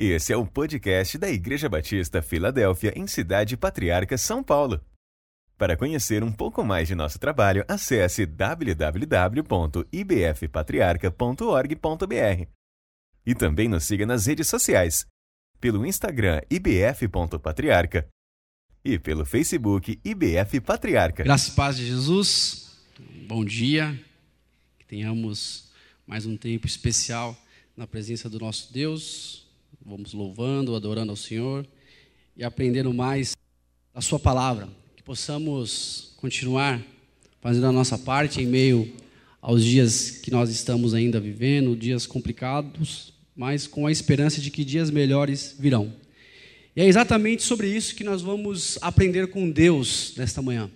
Esse é o podcast da Igreja Batista Filadélfia, em Cidade Patriarca, São Paulo. Para conhecer um pouco mais de nosso trabalho, acesse www.ibfpatriarca.org.br. E também nos siga nas redes sociais, pelo Instagram ibf.patriarca e pelo Facebook IBF Patriarca. Graças e paz de Jesus, bom dia, que tenhamos mais um tempo especial na presença do nosso Deus, vamos louvando, adorando ao Senhor e aprendendo mais a Sua palavra. Que possamos continuar fazendo a nossa parte em meio aos dias que nós estamos ainda vivendo, dias complicados, mas com a esperança de que dias melhores virão. E é exatamente sobre isso que nós vamos aprender com Deus nesta manhã.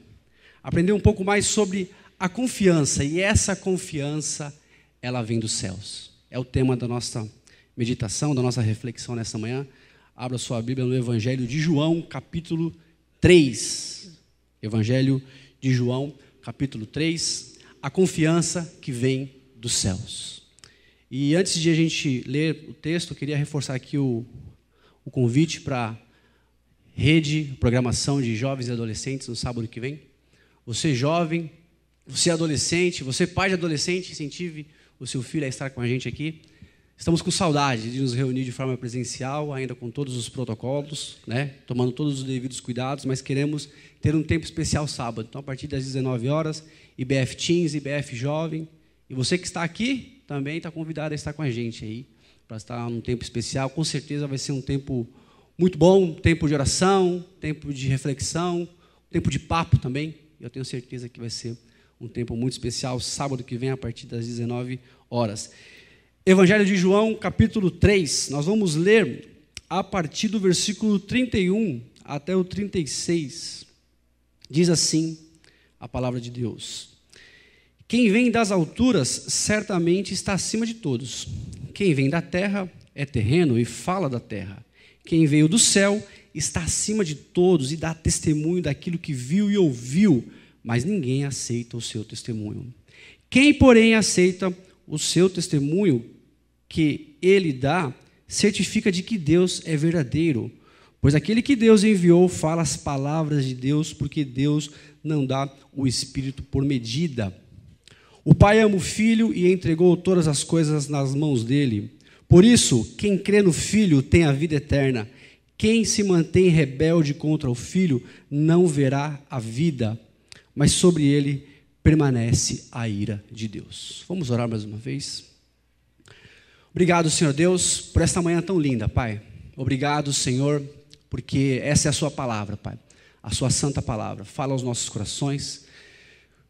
Aprender um pouco mais sobre a confiança, e essa confiança, ela vem dos céus. É o tema da nossa meditação, da nossa reflexão nessa manhã, abra sua Bíblia no Evangelho de João, capítulo 3. Evangelho de João, capítulo 3. A confiança que vem dos céus. E antes de a gente ler o texto, eu queria reforçar aqui o, o convite para rede, programação de jovens e adolescentes no sábado que vem. Você jovem, você adolescente, você pai de adolescente, incentive o seu filho a estar com a gente aqui. Estamos com saudade de nos reunir de forma presencial, ainda com todos os protocolos, né? tomando todos os devidos cuidados, mas queremos ter um tempo especial sábado. Então, a partir das 19 horas, IBF Teens, IBF Jovem. E você que está aqui também está convidado a estar com a gente aí, para estar num tempo especial. Com certeza vai ser um tempo muito bom tempo de oração, tempo de reflexão, tempo de papo também. Eu tenho certeza que vai ser um tempo muito especial, sábado que vem, a partir das 19 horas. Evangelho de João, capítulo 3. Nós vamos ler a partir do versículo 31 até o 36. Diz assim a palavra de Deus: Quem vem das alturas certamente está acima de todos. Quem vem da terra é terreno e fala da terra. Quem veio do céu está acima de todos e dá testemunho daquilo que viu e ouviu, mas ninguém aceita o seu testemunho. Quem, porém, aceita o seu testemunho que ele dá certifica de que Deus é verdadeiro, pois aquele que Deus enviou fala as palavras de Deus, porque Deus não dá o Espírito por medida. O Pai ama o Filho e entregou todas as coisas nas mãos dele. Por isso, quem crê no Filho tem a vida eterna. Quem se mantém rebelde contra o Filho não verá a vida, mas sobre ele permanece a ira de Deus. Vamos orar mais uma vez? Obrigado, Senhor Deus, por esta manhã tão linda, Pai. Obrigado, Senhor, porque essa é a Sua palavra, Pai. A Sua santa palavra. Fala aos nossos corações.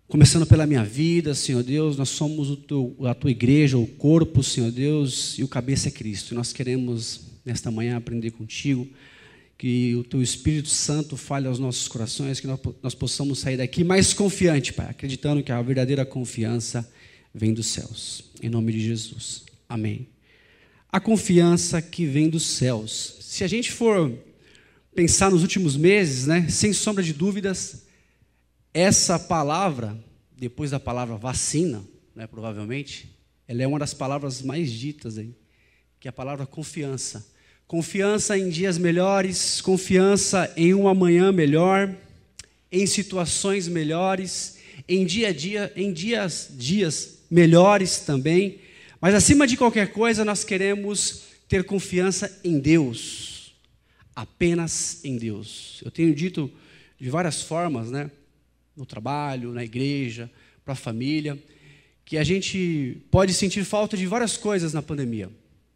Começando pela minha vida, Senhor Deus, nós somos teu, a Tua igreja, o corpo, Senhor Deus, e o cabeça é Cristo. Nós queremos, nesta manhã, aprender contigo. Que o Teu Espírito Santo fale aos nossos corações, que nós, nós possamos sair daqui mais confiante, Pai, acreditando que a verdadeira confiança vem dos céus. Em nome de Jesus. Amém a confiança que vem dos céus. Se a gente for pensar nos últimos meses, né, sem sombra de dúvidas, essa palavra, depois da palavra vacina, né, provavelmente, ela é uma das palavras mais ditas aí, que é a palavra confiança. Confiança em dias melhores, confiança em um amanhã melhor, em situações melhores, em dia a dia, em dias dias melhores também. Mas acima de qualquer coisa, nós queremos ter confiança em Deus. Apenas em Deus. Eu tenho dito de várias formas, né? No trabalho, na igreja, para a família, que a gente pode sentir falta de várias coisas na pandemia.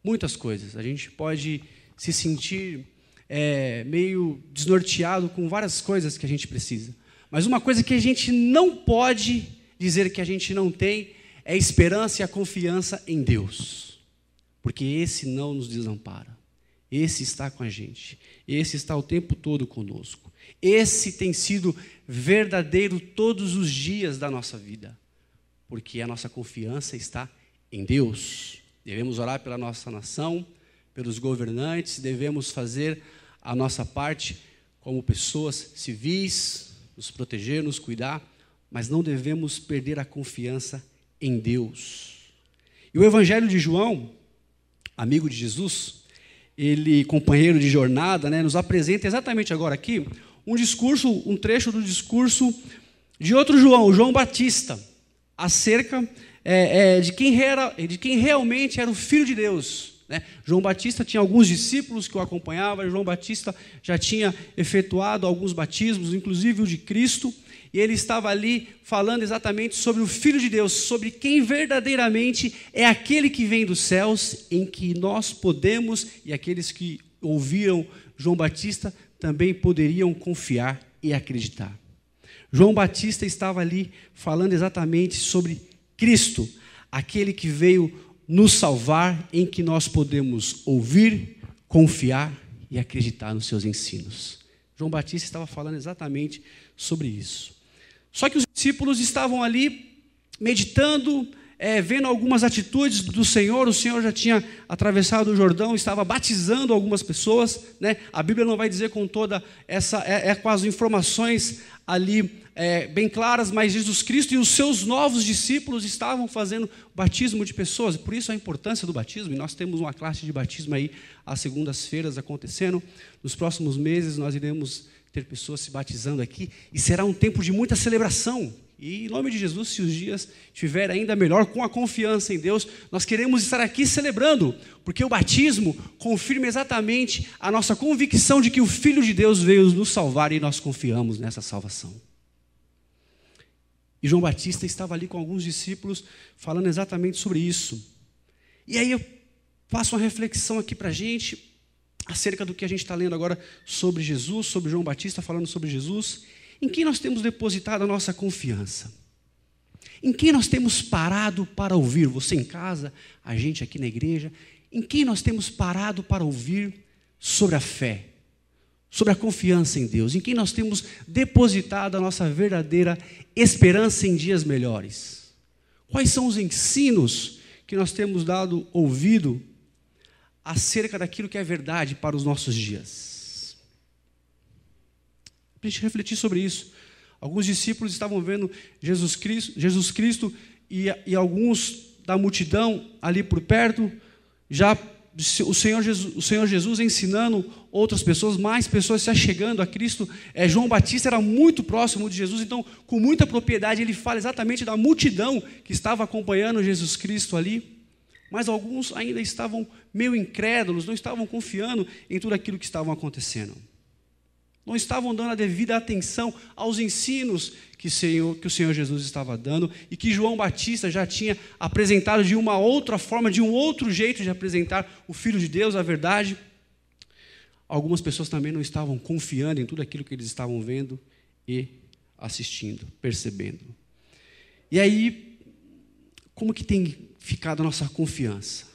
Muitas coisas. A gente pode se sentir é, meio desnorteado com várias coisas que a gente precisa. Mas uma coisa que a gente não pode dizer que a gente não tem é a esperança e a confiança em Deus, porque esse não nos desampara, esse está com a gente, esse está o tempo todo conosco, esse tem sido verdadeiro todos os dias da nossa vida, porque a nossa confiança está em Deus. Devemos orar pela nossa nação, pelos governantes, devemos fazer a nossa parte como pessoas civis, nos proteger, nos cuidar, mas não devemos perder a confiança em Deus. E o Evangelho de João, amigo de Jesus, ele companheiro de jornada, né, nos apresenta exatamente agora aqui um discurso, um trecho do discurso de outro João, João Batista, acerca é, é, de, quem era, de quem realmente era o Filho de Deus. Né? João Batista tinha alguns discípulos que o acompanhavam, João Batista já tinha efetuado alguns batismos, inclusive o de Cristo, e ele estava ali falando exatamente sobre o Filho de Deus, sobre quem verdadeiramente é aquele que vem dos céus, em que nós podemos, e aqueles que ouviram João Batista também poderiam confiar e acreditar. João Batista estava ali falando exatamente sobre Cristo, aquele que veio nos salvar, em que nós podemos ouvir, confiar e acreditar nos seus ensinos. João Batista estava falando exatamente sobre isso. Só que os discípulos estavam ali meditando, é, vendo algumas atitudes do Senhor, o Senhor já tinha atravessado o Jordão, estava batizando algumas pessoas, né? a Bíblia não vai dizer com toda essa, é, é com as informações ali é, bem claras, mas Jesus Cristo e os seus novos discípulos estavam fazendo batismo de pessoas, por isso a importância do batismo, e nós temos uma classe de batismo aí às segundas-feiras acontecendo, nos próximos meses nós iremos ter pessoas se batizando aqui, e será um tempo de muita celebração, e em nome de Jesus, se os dias estiverem ainda melhor, com a confiança em Deus, nós queremos estar aqui celebrando, porque o batismo confirma exatamente a nossa convicção de que o Filho de Deus veio nos salvar e nós confiamos nessa salvação. E João Batista estava ali com alguns discípulos falando exatamente sobre isso. E aí eu faço uma reflexão aqui para a gente, acerca do que a gente está lendo agora sobre Jesus, sobre João Batista falando sobre Jesus. Em quem nós temos depositado a nossa confiança? Em quem nós temos parado para ouvir? Você em casa, a gente aqui na igreja. Em quem nós temos parado para ouvir sobre a fé, sobre a confiança em Deus? Em quem nós temos depositado a nossa verdadeira esperança em dias melhores? Quais são os ensinos que nós temos dado ouvido acerca daquilo que é verdade para os nossos dias? A gente refletir sobre isso. Alguns discípulos estavam vendo Jesus Cristo, Jesus Cristo e, e alguns da multidão ali por perto, já o Senhor, Jesus, o Senhor Jesus ensinando outras pessoas, mais pessoas se achegando a Cristo. É, João Batista era muito próximo de Jesus, então, com muita propriedade, ele fala exatamente da multidão que estava acompanhando Jesus Cristo ali. Mas alguns ainda estavam meio incrédulos, não estavam confiando em tudo aquilo que estava acontecendo não estavam dando a devida atenção aos ensinos que, Senhor, que, o Senhor Jesus estava dando e que João Batista já tinha apresentado de uma outra forma, de um outro jeito de apresentar o Filho de Deus, a verdade. Algumas pessoas também não estavam confiando em tudo aquilo que eles estavam vendo e assistindo, percebendo. E aí, como que tem ficado a nossa confiança?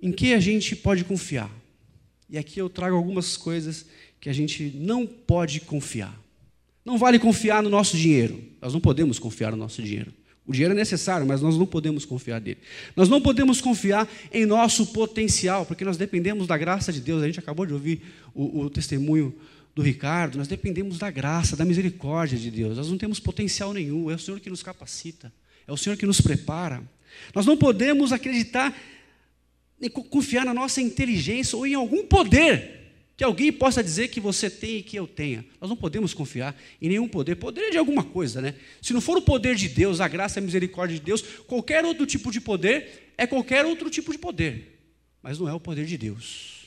Em que a gente pode confiar? E aqui eu trago algumas coisas que a gente não pode confiar. Não vale confiar no nosso dinheiro. Nós não podemos confiar no nosso dinheiro. O dinheiro é necessário, mas nós não podemos confiar dele. Nós não podemos confiar em nosso potencial, porque nós dependemos da graça de Deus. A gente acabou de ouvir o, o testemunho do Ricardo. Nós dependemos da graça, da misericórdia de Deus. Nós não temos potencial nenhum. É o Senhor que nos capacita. É o Senhor que nos prepara. Nós não podemos acreditar, confiar na nossa inteligência ou em algum poder que alguém possa dizer que você tem e que eu tenha. Nós não podemos confiar em nenhum poder. Poder é de alguma coisa, né? Se não for o poder de Deus, a graça e a misericórdia de Deus, qualquer outro tipo de poder é qualquer outro tipo de poder. Mas não é o poder de Deus.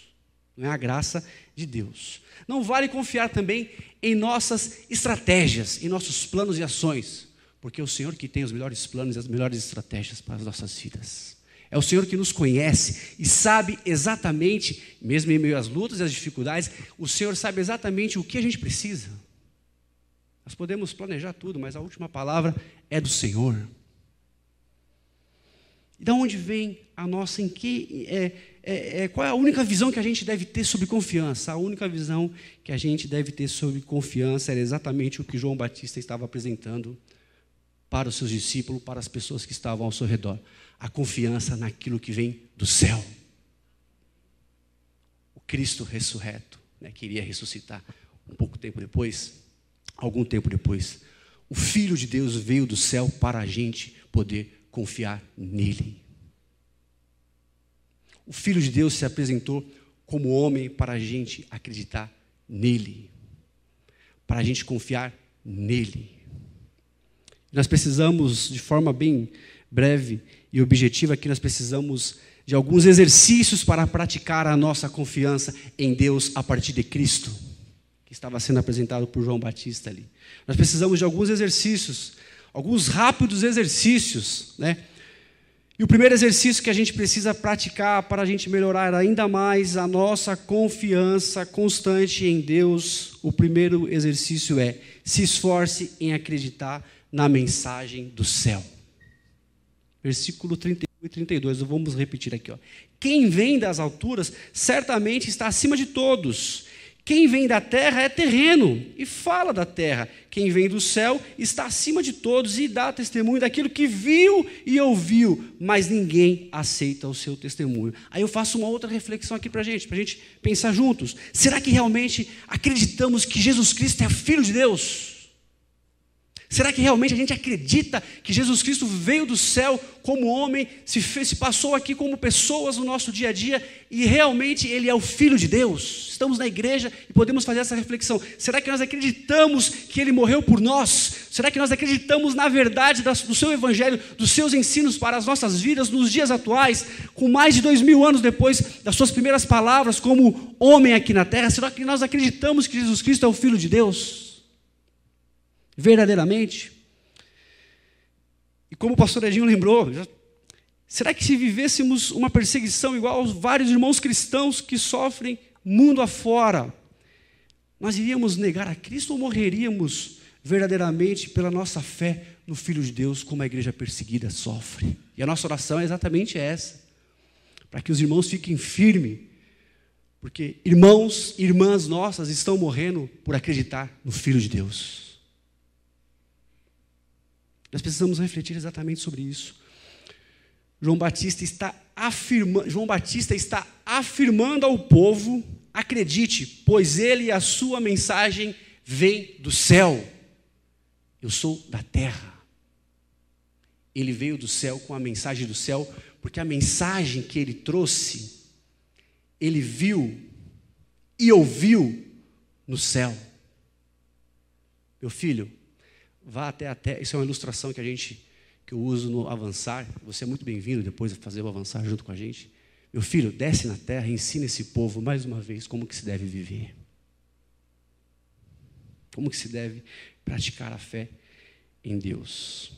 Não é a graça de Deus. Não vale confiar também em nossas estratégias, em nossos planos e ações, porque é o Senhor que tem os melhores planos e as melhores estratégias para as nossas vidas. É o Senhor que nos conhece e sabe exatamente, mesmo em meio às lutas e às dificuldades, o Senhor sabe exatamente o que a gente precisa. Nós podemos planejar tudo, mas a última palavra é do Senhor. E da onde vem a nossa, em que, é, é, é, qual é a única visão que a gente deve ter sobre confiança? A única visão que a gente deve ter sobre confiança era exatamente o que João Batista estava apresentando para os seus discípulos, para as pessoas que estavam ao seu redor a confiança naquilo que vem do céu. O Cristo ressurreto, né, queria ressuscitar um pouco tempo depois, algum tempo depois. O Filho de Deus veio do céu para a gente poder confiar nele. O Filho de Deus se apresentou como homem para a gente acreditar nele, para a gente confiar nele. Nós precisamos, de forma bem breve e objetiva, aqui nós precisamos de alguns exercícios para praticar a nossa confiança em Deus a partir de Cristo, que estava sendo apresentado por João Batista ali. Nós precisamos de alguns exercícios, alguns rápidos exercícios, né? E o primeiro exercício que a gente precisa praticar para a gente melhorar ainda mais a nossa confiança constante em Deus, o primeiro exercício é se esforce em acreditar na mensagem do céu. Versículo 31 e 32, vamos repetir aqui. Ó. Quem vem das alturas certamente está acima de todos quem vem da terra é terreno e fala da terra. Quem vem do céu está acima de todos e dá testemunho daquilo que viu e ouviu, mas ninguém aceita o seu testemunho. Aí eu faço uma outra reflexão aqui para a gente, para a gente pensar juntos. Será que realmente acreditamos que Jesus Cristo é Filho de Deus? Será que realmente a gente acredita que Jesus Cristo veio do céu como homem, se, fez, se passou aqui como pessoas no nosso dia a dia e realmente Ele é o Filho de Deus? Estamos na igreja e podemos fazer essa reflexão. Será que nós acreditamos que Ele morreu por nós? Será que nós acreditamos na verdade do Seu Evangelho, dos Seus ensinos para as nossas vidas nos dias atuais, com mais de dois mil anos depois das Suas primeiras palavras como homem aqui na terra? Será que nós acreditamos que Jesus Cristo é o Filho de Deus? Verdadeiramente? E como o pastor Edinho lembrou, será que se vivêssemos uma perseguição igual aos vários irmãos cristãos que sofrem mundo afora, nós iríamos negar a Cristo ou morreríamos verdadeiramente pela nossa fé no Filho de Deus, como a igreja perseguida sofre? E a nossa oração é exatamente essa, para que os irmãos fiquem firmes, porque irmãos e irmãs nossas estão morrendo por acreditar no Filho de Deus. Nós precisamos refletir exatamente sobre isso. João Batista está afirmando, João Batista está afirmando ao povo, acredite, pois ele e a sua mensagem vem do céu. Eu sou da terra. Ele veio do céu com a mensagem do céu, porque a mensagem que ele trouxe, ele viu e ouviu no céu. Meu filho, vá até a terra. Isso é uma ilustração que a gente que eu uso no avançar. Você é muito bem-vindo depois de fazer o avançar junto com a gente. Meu filho, desce na terra e ensina esse povo mais uma vez como que se deve viver. Como que se deve praticar a fé em Deus.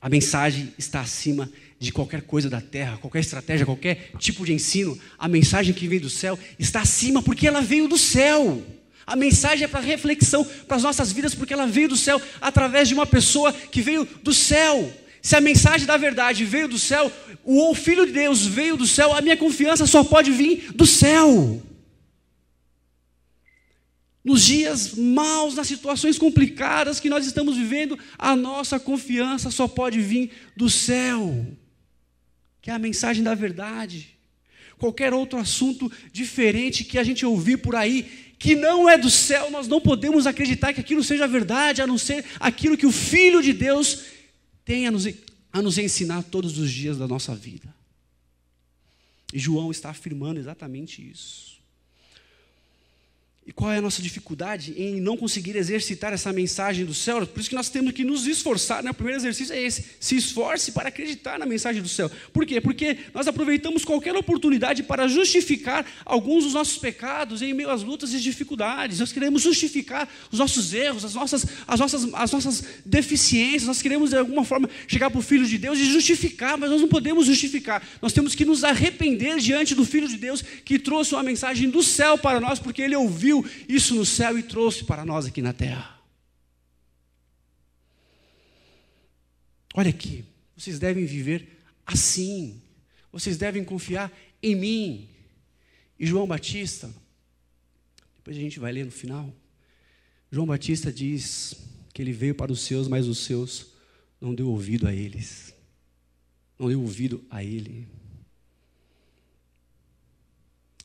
A mensagem está acima de qualquer coisa da terra, qualquer estratégia, qualquer tipo de ensino. A mensagem que vem do céu está acima porque ela veio do céu. A mensagem é para reflexão para as nossas vidas, porque ela veio do céu através de uma pessoa que veio do céu. Se a mensagem da verdade veio do céu, o Filho de Deus veio do céu, a minha confiança só pode vir do céu. Nos dias maus, nas situações complicadas que nós estamos vivendo, a nossa confiança só pode vir do céu, que é a mensagem da verdade. Qualquer outro assunto diferente que a gente ouvir por aí, que não é do céu, nós não podemos acreditar que aquilo seja verdade, a não ser aquilo que o Filho de Deus tem a nos, a nos ensinar todos os dias da nossa vida. E João está afirmando exatamente isso. E qual é a nossa dificuldade em não conseguir exercitar essa mensagem do céu? Por isso que nós temos que nos esforçar, né? o primeiro exercício é esse: se esforce para acreditar na mensagem do céu. Por quê? Porque nós aproveitamos qualquer oportunidade para justificar alguns dos nossos pecados em meio às lutas e dificuldades. Nós queremos justificar os nossos erros, as nossas, as nossas, as nossas deficiências. Nós queremos, de alguma forma, chegar para o Filho de Deus e justificar, mas nós não podemos justificar. Nós temos que nos arrepender diante do Filho de Deus que trouxe uma mensagem do céu para nós, porque ele ouviu isso no céu e trouxe para nós aqui na terra. Olha aqui, vocês devem viver assim. Vocês devem confiar em mim. E João Batista, depois a gente vai ler no final. João Batista diz que ele veio para os seus, mas os seus não deu ouvido a eles. Não deu ouvido a ele.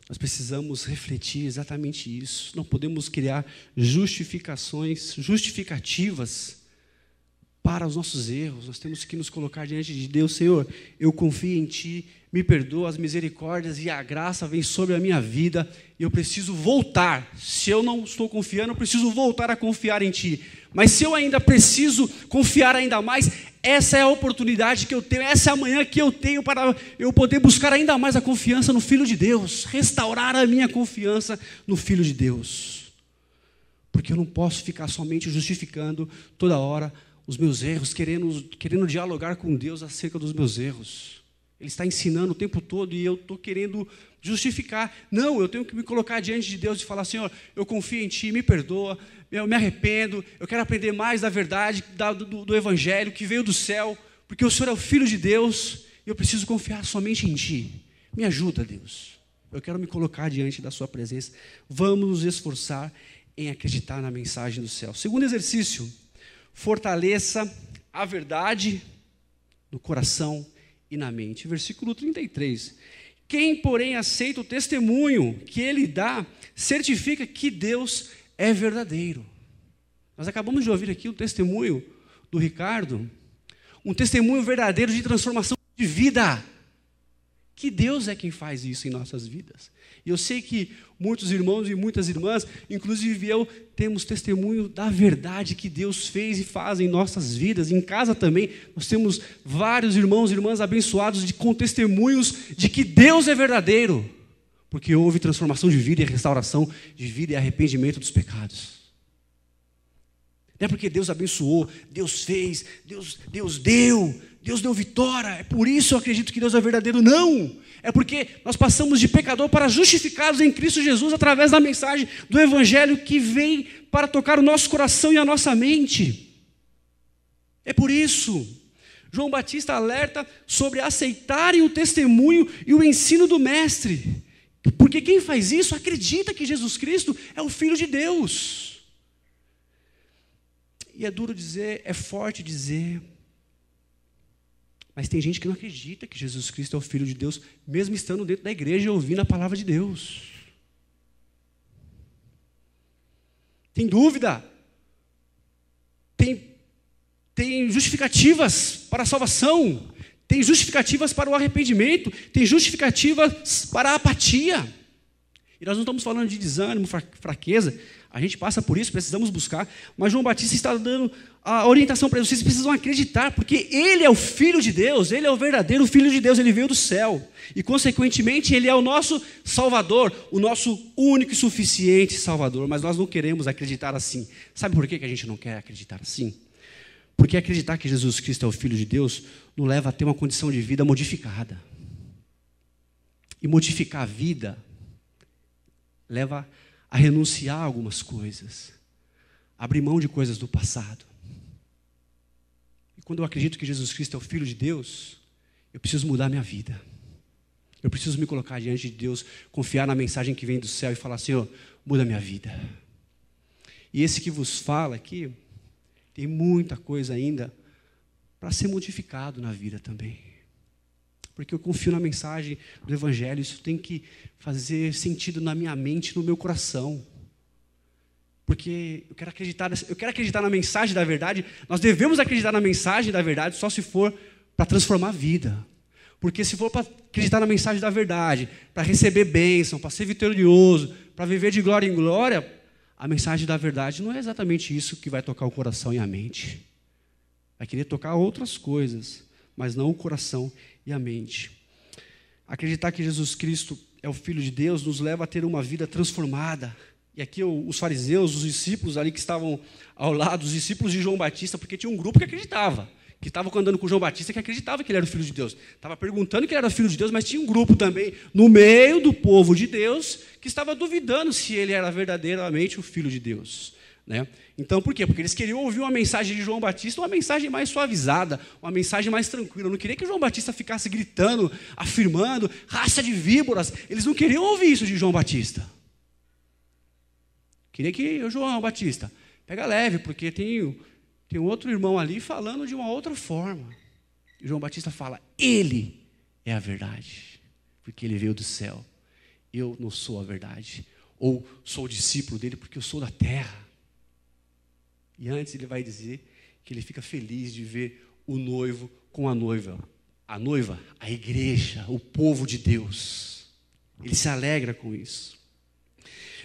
Nós precisamos refletir exatamente isso. Não podemos criar justificações, justificativas para os nossos erros, nós temos que nos colocar diante de Deus, Senhor, eu confio em Ti, me perdoa, as misericórdias e a graça vêm sobre a minha vida, e eu preciso voltar. Se eu não estou confiando, eu preciso voltar a confiar em Ti. Mas se eu ainda preciso confiar ainda mais, essa é a oportunidade que eu tenho, essa é a manhã que eu tenho para eu poder buscar ainda mais a confiança no Filho de Deus, restaurar a minha confiança no Filho de Deus. Porque eu não posso ficar somente justificando toda hora os meus erros, querendo, querendo dialogar com Deus acerca dos meus erros. Ele está ensinando o tempo todo e eu estou querendo justificar. Não, eu tenho que me colocar diante de Deus e falar: Senhor, eu confio em Ti, me perdoa, eu me arrependo, eu quero aprender mais da verdade, da, do, do Evangelho que veio do céu, porque o Senhor é o Filho de Deus e eu preciso confiar somente em Ti. Me ajuda, Deus. Eu quero me colocar diante da Sua presença. Vamos nos esforçar em acreditar na mensagem do céu. Segundo exercício fortaleça a verdade no coração e na mente. Versículo 33. Quem, porém, aceita o testemunho que ele dá, certifica que Deus é verdadeiro. Nós acabamos de ouvir aqui o testemunho do Ricardo, um testemunho verdadeiro de transformação de vida. Que Deus é quem faz isso em nossas vidas. E eu sei que muitos irmãos e muitas irmãs, inclusive eu, temos testemunho da verdade que Deus fez e faz em nossas vidas. Em casa também, nós temos vários irmãos e irmãs abençoados de, com testemunhos de que Deus é verdadeiro, porque houve transformação de vida e restauração de vida e arrependimento dos pecados. Não é porque Deus abençoou, Deus fez, Deus, Deus deu, Deus deu vitória, é por isso eu acredito que Deus é verdadeiro. Não! É porque nós passamos de pecador para justificados em Cristo Jesus através da mensagem do Evangelho que vem para tocar o nosso coração e a nossa mente. É por isso. João Batista alerta sobre aceitarem o testemunho e o ensino do Mestre. Porque quem faz isso acredita que Jesus Cristo é o Filho de Deus. E é duro dizer, é forte dizer, mas tem gente que não acredita que Jesus Cristo é o Filho de Deus, mesmo estando dentro da igreja e ouvindo a palavra de Deus. Tem dúvida. Tem, tem justificativas para a salvação. Tem justificativas para o arrependimento. Tem justificativas para a apatia. E nós não estamos falando de desânimo, fraqueza. A gente passa por isso, precisamos buscar. Mas João Batista está dando a orientação para eles. Vocês precisam acreditar, porque Ele é o Filho de Deus, Ele é o verdadeiro Filho de Deus, Ele veio do céu. E, consequentemente, Ele é o nosso Salvador, o nosso único e suficiente Salvador. Mas nós não queremos acreditar assim. Sabe por que a gente não quer acreditar assim? Porque acreditar que Jesus Cristo é o Filho de Deus nos leva a ter uma condição de vida modificada. E modificar a vida leva a renunciar a algumas coisas, abrir mão de coisas do passado. E quando eu acredito que Jesus Cristo é o Filho de Deus, eu preciso mudar minha vida. Eu preciso me colocar diante de Deus, confiar na mensagem que vem do céu e falar: Senhor, muda minha vida. E esse que vos fala aqui, tem muita coisa ainda para ser modificado na vida também porque eu confio na mensagem do Evangelho, isso tem que fazer sentido na minha mente, no meu coração. Porque eu quero acreditar, eu quero acreditar na mensagem da verdade, nós devemos acreditar na mensagem da verdade só se for para transformar a vida. Porque se for para acreditar na mensagem da verdade, para receber bênção, para ser vitorioso, para viver de glória em glória, a mensagem da verdade não é exatamente isso que vai tocar o coração e a mente. Vai querer tocar outras coisas, mas não o coração e a mente. Acreditar que Jesus Cristo é o Filho de Deus nos leva a ter uma vida transformada. E aqui os fariseus, os discípulos ali que estavam ao lado, os discípulos de João Batista, porque tinha um grupo que acreditava, que estava andando com João Batista que acreditava que ele era o Filho de Deus. Estava perguntando que ele era o Filho de Deus, mas tinha um grupo também no meio do povo de Deus que estava duvidando se ele era verdadeiramente o Filho de Deus. Né? Então, por quê? Porque eles queriam ouvir uma mensagem de João Batista, uma mensagem mais suavizada, uma mensagem mais tranquila. Eu não queria que João Batista ficasse gritando, afirmando, raça de víboras. Eles não queriam ouvir isso de João Batista. Queria que o João Batista, pega leve, porque tem, tem outro irmão ali falando de uma outra forma. E João Batista fala: Ele é a verdade, porque ele veio do céu. Eu não sou a verdade. Ou sou discípulo dele porque eu sou da terra. E antes ele vai dizer Porque ele fica feliz de ver o noivo com a noiva. A noiva, a igreja, o povo de Deus. Ele se alegra com isso.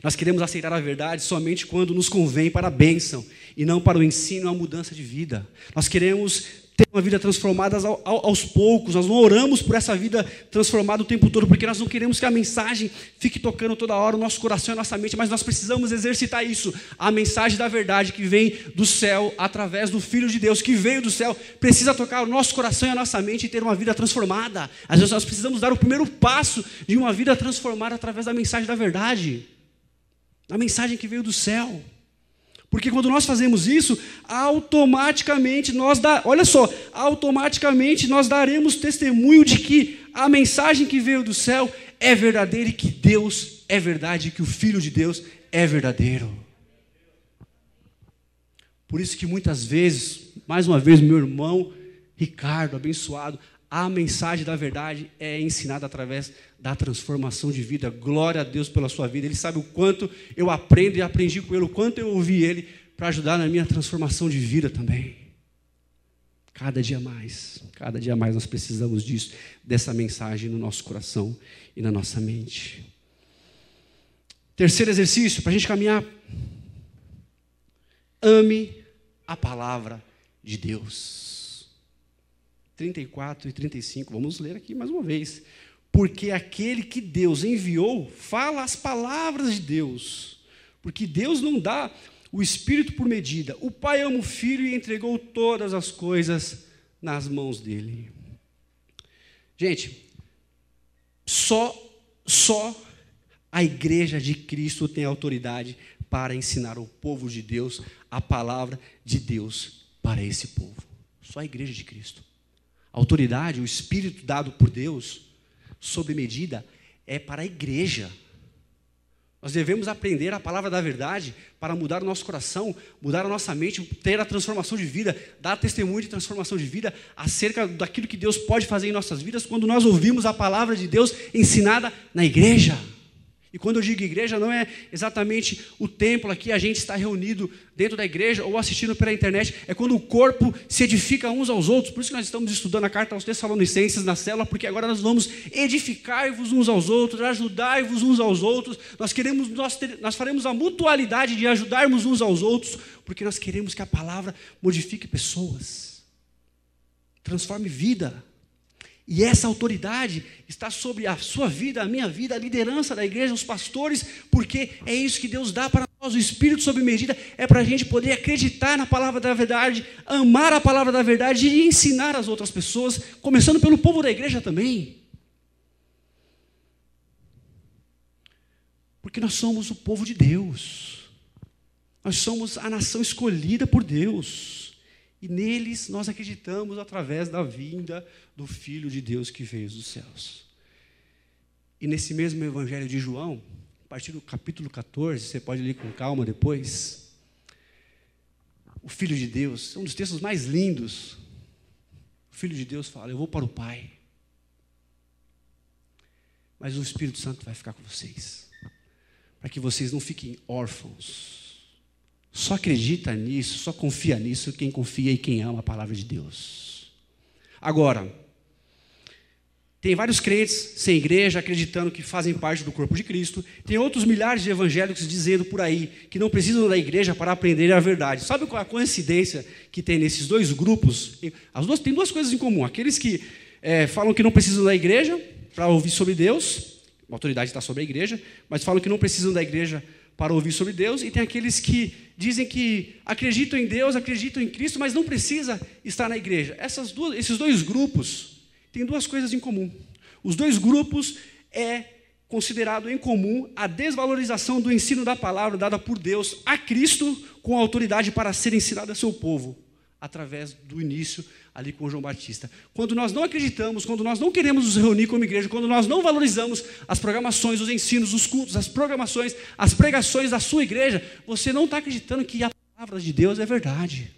Nós queremos aceitar a verdade somente quando nos convém para a bênção e não para o ensino e a mudança de vida. Nós queremos ter uma vida transformada aos poucos, nós não oramos por essa vida transformada o tempo todo, porque nós não queremos que a mensagem fique tocando toda hora o nosso coração e a nossa mente, mas nós precisamos exercitar isso. A mensagem da verdade que vem do céu, através do Filho de Deus, que veio do céu, precisa tocar o nosso coração e a nossa mente e ter uma vida transformada. Às vezes nós precisamos dar o primeiro passo de uma vida transformada através da mensagem da verdade a mensagem que veio do céu. Porque quando nós fazemos isso, automaticamente nós dá, olha só, automaticamente nós daremos testemunho de que a mensagem que veio do céu é verdadeira e que Deus é verdade, e que o filho de Deus é verdadeiro. Por isso que muitas vezes, mais uma vez, meu irmão Ricardo, abençoado, a mensagem da verdade é ensinada através da transformação de vida. Glória a Deus pela sua vida. Ele sabe o quanto eu aprendo e aprendi com ele, o quanto eu ouvi ele para ajudar na minha transformação de vida também. Cada dia mais, cada dia mais nós precisamos disso, dessa mensagem no nosso coração e na nossa mente. Terceiro exercício, para a gente caminhar. Ame a palavra de Deus. 34 e 35. Vamos ler aqui mais uma vez. Porque aquele que Deus enviou fala as palavras de Deus. Porque Deus não dá o Espírito por medida. O Pai ama o Filho e entregou todas as coisas nas mãos dele. Gente, só, só a igreja de Cristo tem autoridade para ensinar o povo de Deus a palavra de Deus para esse povo. Só a igreja de Cristo. A autoridade, o espírito dado por Deus, sob medida, é para a igreja. Nós devemos aprender a palavra da verdade para mudar o nosso coração, mudar a nossa mente, ter a transformação de vida, dar testemunho de transformação de vida acerca daquilo que Deus pode fazer em nossas vidas quando nós ouvimos a palavra de Deus ensinada na igreja. E quando eu digo igreja, não é exatamente o templo aqui, a gente está reunido dentro da igreja ou assistindo pela internet, é quando o corpo se edifica uns aos outros. Por isso que nós estamos estudando a carta aos Tessalonicenses na célula, porque agora nós vamos edificar-vos uns aos outros, ajudar-vos uns aos outros. Nós queremos, nós, ter, nós faremos a mutualidade de ajudarmos uns aos outros, porque nós queremos que a palavra modifique pessoas, transforme vida. E essa autoridade está sobre a sua vida, a minha vida, a liderança da igreja, os pastores, porque é isso que Deus dá para nós. O Espírito sob medida é para a gente poder acreditar na palavra da verdade, amar a palavra da verdade e ensinar as outras pessoas, começando pelo povo da igreja também. Porque nós somos o povo de Deus, nós somos a nação escolhida por Deus. E neles nós acreditamos através da vinda do Filho de Deus que veio dos céus. E nesse mesmo Evangelho de João, a partir do capítulo 14, você pode ler com calma depois. O Filho de Deus, é um dos textos mais lindos. O Filho de Deus fala: Eu vou para o Pai, mas o Espírito Santo vai ficar com vocês, para que vocês não fiquem órfãos só acredita nisso, só confia nisso quem confia e quem ama a palavra de Deus. Agora, tem vários crentes sem igreja acreditando que fazem parte do corpo de Cristo. Tem outros milhares de evangélicos dizendo por aí que não precisam da igreja para aprender a verdade. Sabe qual é a coincidência que tem nesses dois grupos? As duas têm duas coisas em comum. Aqueles que é, falam que não precisam da igreja para ouvir sobre Deus, a autoridade está sobre a igreja, mas falam que não precisam da igreja para ouvir sobre Deus, e tem aqueles que dizem que acreditam em Deus, acreditam em Cristo, mas não precisa estar na igreja. Essas duas, esses dois grupos têm duas coisas em comum. Os dois grupos é considerado em comum a desvalorização do ensino da palavra dada por Deus a Cristo com autoridade para ser ensinada a seu povo através do início ali com João Batista. Quando nós não acreditamos, quando nós não queremos nos reunir como igreja, quando nós não valorizamos as programações, os ensinos, os cultos, as programações, as pregações da sua igreja, você não está acreditando que a palavra de Deus é verdade.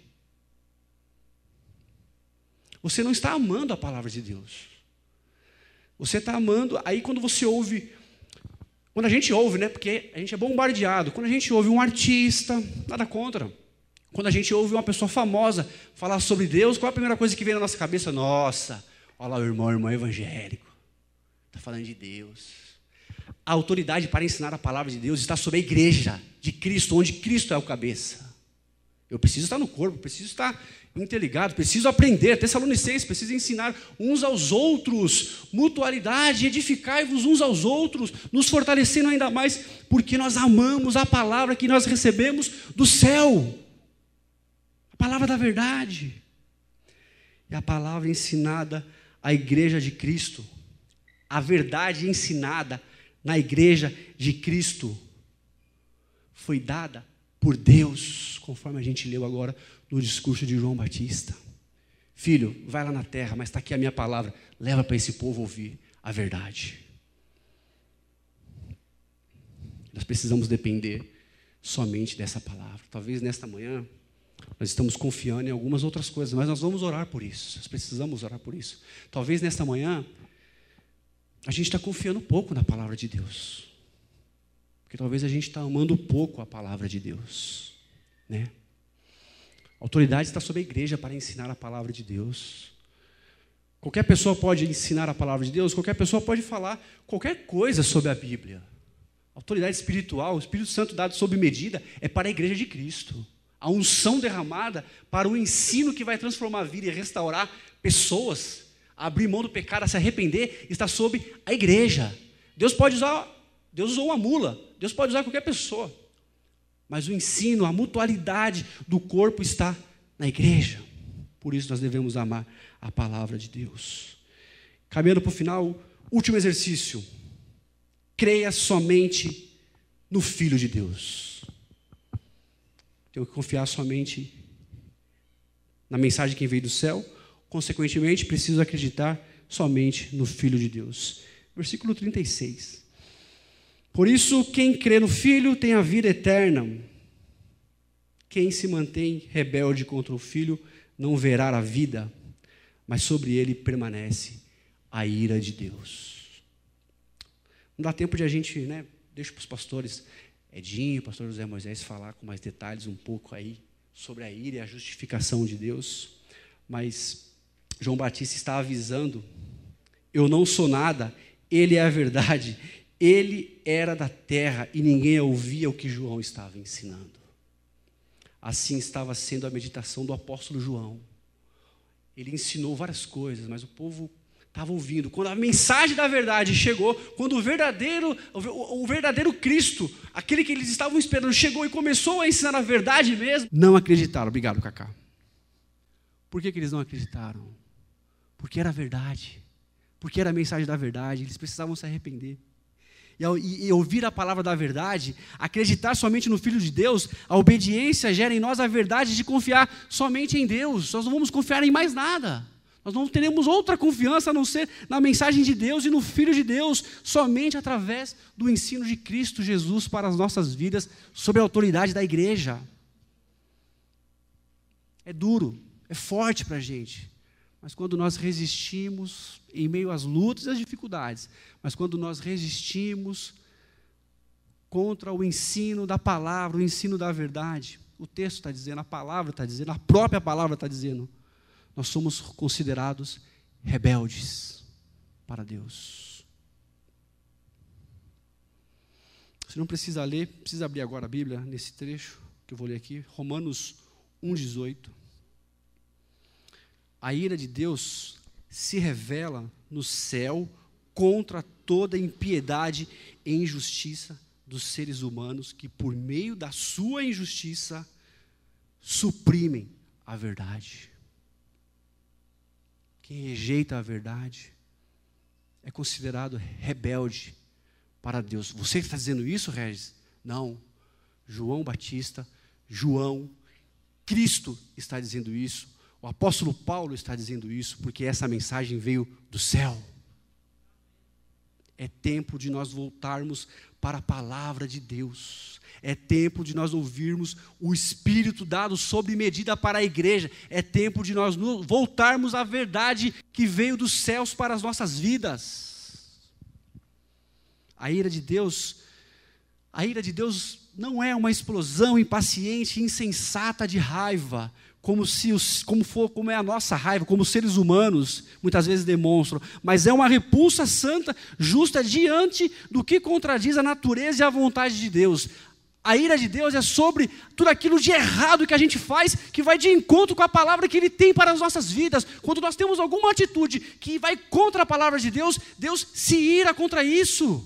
Você não está amando a palavra de Deus. Você está amando, aí quando você ouve, quando a gente ouve, né? Porque a gente é bombardeado, quando a gente ouve um artista, nada contra Quando a gente ouve uma pessoa famosa falar sobre Deus, qual é a primeira coisa que vem na nossa cabeça? Nossa, olha lá o irmão, o irmão evangélico. Está falando de Deus. A autoridade para ensinar a palavra de Deus está sobre a igreja de Cristo, onde Cristo é o cabeça. Eu preciso estar no corpo, preciso estar interligado, preciso aprender. Tessalonicenses precisa ensinar uns aos outros, mutualidade, edificai-vos uns aos outros, nos fortalecendo ainda mais, porque nós amamos a palavra que nós recebemos do céu palavra da verdade. E a palavra ensinada à igreja de Cristo, a verdade ensinada na igreja de Cristo, foi dada por Deus, conforme a gente leu agora no discurso de João Batista. Filho, vai lá na terra, mas está aqui a minha palavra, leva para esse povo ouvir a verdade. Nós precisamos depender somente dessa palavra. Talvez nesta manhã nós estamos confiando em algumas outras coisas, mas nós vamos orar por isso. Nós precisamos orar por isso. Talvez nesta manhã a gente está confiando pouco na palavra de Deus. Porque talvez a gente está amando pouco a palavra de Deus. Né? A autoridade está sobre a igreja para ensinar a palavra de Deus. Qualquer pessoa pode ensinar a palavra de Deus, qualquer pessoa pode falar qualquer coisa sobre a Bíblia. A autoridade espiritual, o Espírito Santo dado sob medida, é para a igreja de Cristo. A unção derramada para o ensino que vai transformar a vida e restaurar pessoas, abrir mão do pecado, a se arrepender, está sob a igreja. Deus pode usar, Deus usou uma mula, Deus pode usar qualquer pessoa. Mas o ensino, a mutualidade do corpo está na igreja. Por isso nós devemos amar a palavra de Deus. Caminhando para o final, último exercício. Creia somente no Filho de Deus. Tenho que confiar somente na mensagem que veio do céu. Consequentemente, preciso acreditar somente no Filho de Deus. Versículo 36. Por isso, quem crê no Filho tem a vida eterna. Quem se mantém rebelde contra o Filho não verá a vida, mas sobre ele permanece a ira de Deus. Não dá tempo de a gente, né? Deixa para os pastores Edinho, pastor José Moisés falar com mais detalhes um pouco aí sobre a ira e a justificação de Deus. Mas João Batista está avisando: eu não sou nada, ele é a verdade, ele era da terra e ninguém ouvia o que João estava ensinando. Assim estava sendo a meditação do apóstolo João. Ele ensinou várias coisas, mas o povo estava ouvindo. Quando a mensagem da verdade chegou, quando o verdadeiro, o verdadeiro Cristo, aquele que eles estavam esperando, chegou e começou a ensinar a verdade mesmo, não acreditaram. Obrigado, Cacá. Por que, que eles não acreditaram? Porque era a verdade. Porque era a mensagem da verdade. Eles precisavam se arrepender e, e ouvir a palavra da verdade, acreditar somente no Filho de Deus, a obediência gera em nós a verdade de confiar somente em Deus. Nós não vamos confiar em mais nada. Nós não teremos outra confiança a não ser na mensagem de Deus e no Filho de Deus, somente através do ensino de Cristo Jesus para as nossas vidas, sob a autoridade da igreja. É duro, é forte para a gente. Mas quando nós resistimos em meio às lutas e às dificuldades, mas quando nós resistimos contra o ensino da palavra, o ensino da verdade, o texto está dizendo, a palavra está dizendo, a própria palavra está dizendo, nós somos considerados rebeldes para Deus. Você não precisa ler, precisa abrir agora a Bíblia nesse trecho que eu vou ler aqui, Romanos 1,18 a ira de Deus se revela no céu contra toda impiedade e injustiça dos seres humanos que, por meio da sua injustiça, suprimem a verdade. Quem rejeita a verdade é considerado rebelde para Deus. Você está dizendo isso, Regis? Não. João Batista, João, Cristo está dizendo isso o apóstolo Paulo está dizendo isso porque essa mensagem veio do céu. É tempo de nós voltarmos para a palavra de Deus. É tempo de nós ouvirmos o Espírito dado sob medida para a igreja. É tempo de nós voltarmos à verdade que veio dos céus para as nossas vidas. A ira de Deus A ira de Deus não é uma explosão impaciente, insensata de raiva, como se os, como for, como é a nossa raiva, como os seres humanos muitas vezes demonstram, mas é uma repulsa santa, justa diante do que contradiz a natureza e a vontade de Deus. A ira de Deus é sobre tudo aquilo de errado que a gente faz, que vai de encontro com a palavra que Ele tem para as nossas vidas. Quando nós temos alguma atitude que vai contra a palavra de Deus, Deus se ira contra isso.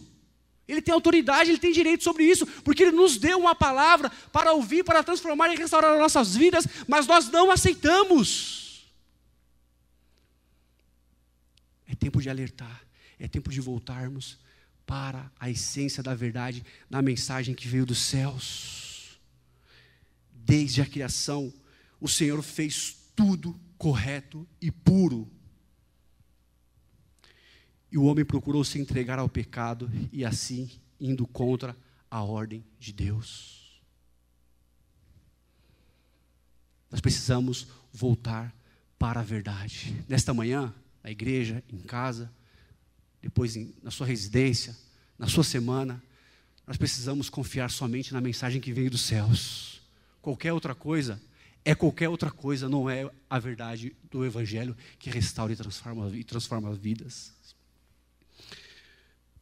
Ele tem autoridade, ele tem direito sobre isso, porque ele nos deu uma palavra para ouvir, para transformar e restaurar as nossas vidas, mas nós não aceitamos. É tempo de alertar, é tempo de voltarmos para a essência da verdade na mensagem que veio dos céus. Desde a criação, o Senhor fez tudo correto e puro. E o homem procurou se entregar ao pecado e assim indo contra a ordem de Deus. Nós precisamos voltar para a verdade. Nesta manhã, na igreja, em casa, depois em, na sua residência, na sua semana, nós precisamos confiar somente na mensagem que veio dos céus. Qualquer outra coisa é qualquer outra coisa, não é a verdade do Evangelho que restaura e transforma, e transforma vidas.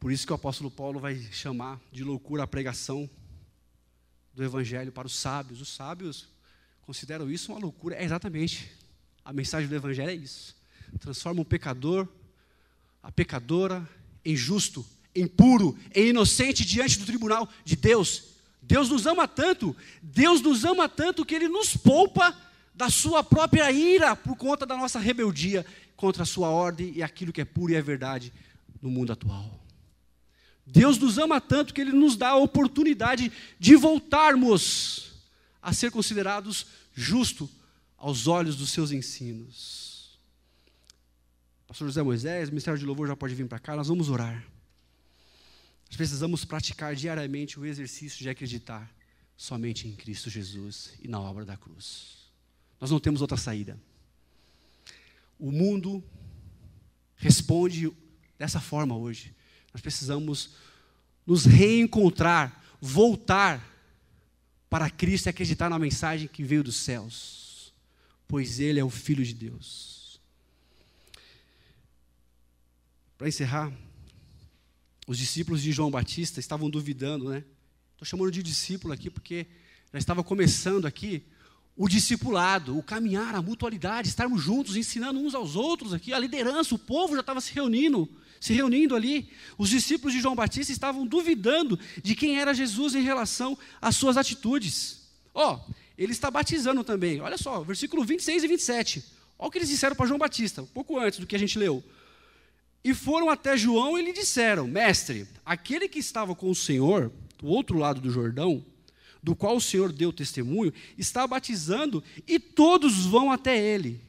Por isso que o apóstolo Paulo vai chamar de loucura a pregação do Evangelho para os sábios. Os sábios consideram isso uma loucura. É exatamente. A mensagem do Evangelho é isso. Transforma um pecador a pecadora em justo, em puro, em inocente diante do tribunal de Deus. Deus nos ama tanto, Deus nos ama tanto que Ele nos poupa da sua própria ira por conta da nossa rebeldia contra a sua ordem e aquilo que é puro e é verdade no mundo atual. Deus nos ama tanto que Ele nos dá a oportunidade de voltarmos a ser considerados justos aos olhos dos seus ensinos. Pastor José Moisés, o Ministério de Louvor já pode vir para cá, nós vamos orar. Nós precisamos praticar diariamente o exercício de acreditar somente em Cristo Jesus e na obra da cruz. Nós não temos outra saída. O mundo responde dessa forma hoje. Nós precisamos nos reencontrar, voltar para Cristo e acreditar na mensagem que veio dos céus, pois Ele é o Filho de Deus. Para encerrar, os discípulos de João Batista estavam duvidando, né? Estou chamando de discípulo aqui porque já estava começando aqui o discipulado, o caminhar, a mutualidade, estarmos juntos, ensinando uns aos outros aqui, a liderança, o povo já estava se reunindo, se reunindo ali. Os discípulos de João Batista estavam duvidando de quem era Jesus em relação às suas atitudes. Ó, oh, ele está batizando também. Olha só, versículo 26 e 27. Olha o que eles disseram para João Batista, um pouco antes do que a gente leu. E foram até João e lhe disseram: Mestre, aquele que estava com o Senhor, do outro lado do Jordão, do qual o Senhor deu testemunho, está batizando e todos vão até ele.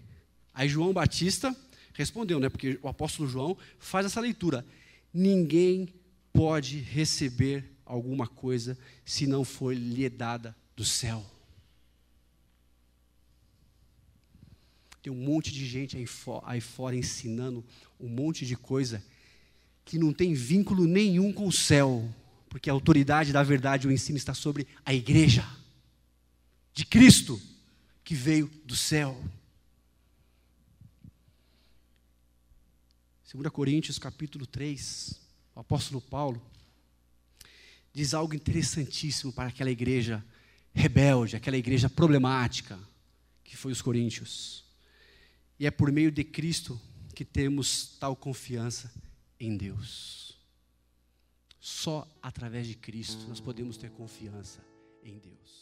Aí João Batista respondeu, né? Porque o apóstolo João faz essa leitura: Ninguém pode receber alguma coisa se não for lhe dada do céu. Tem um monte de gente aí, aí fora ensinando um monte de coisa que não tem vínculo nenhum com o céu, porque a autoridade da verdade, o ensino está sobre a igreja de Cristo que veio do céu. 2 Coríntios capítulo 3, o apóstolo Paulo diz algo interessantíssimo para aquela igreja rebelde, aquela igreja problemática que foi os coríntios. E é por meio de Cristo que temos tal confiança em Deus. Só através de Cristo nós podemos ter confiança em Deus.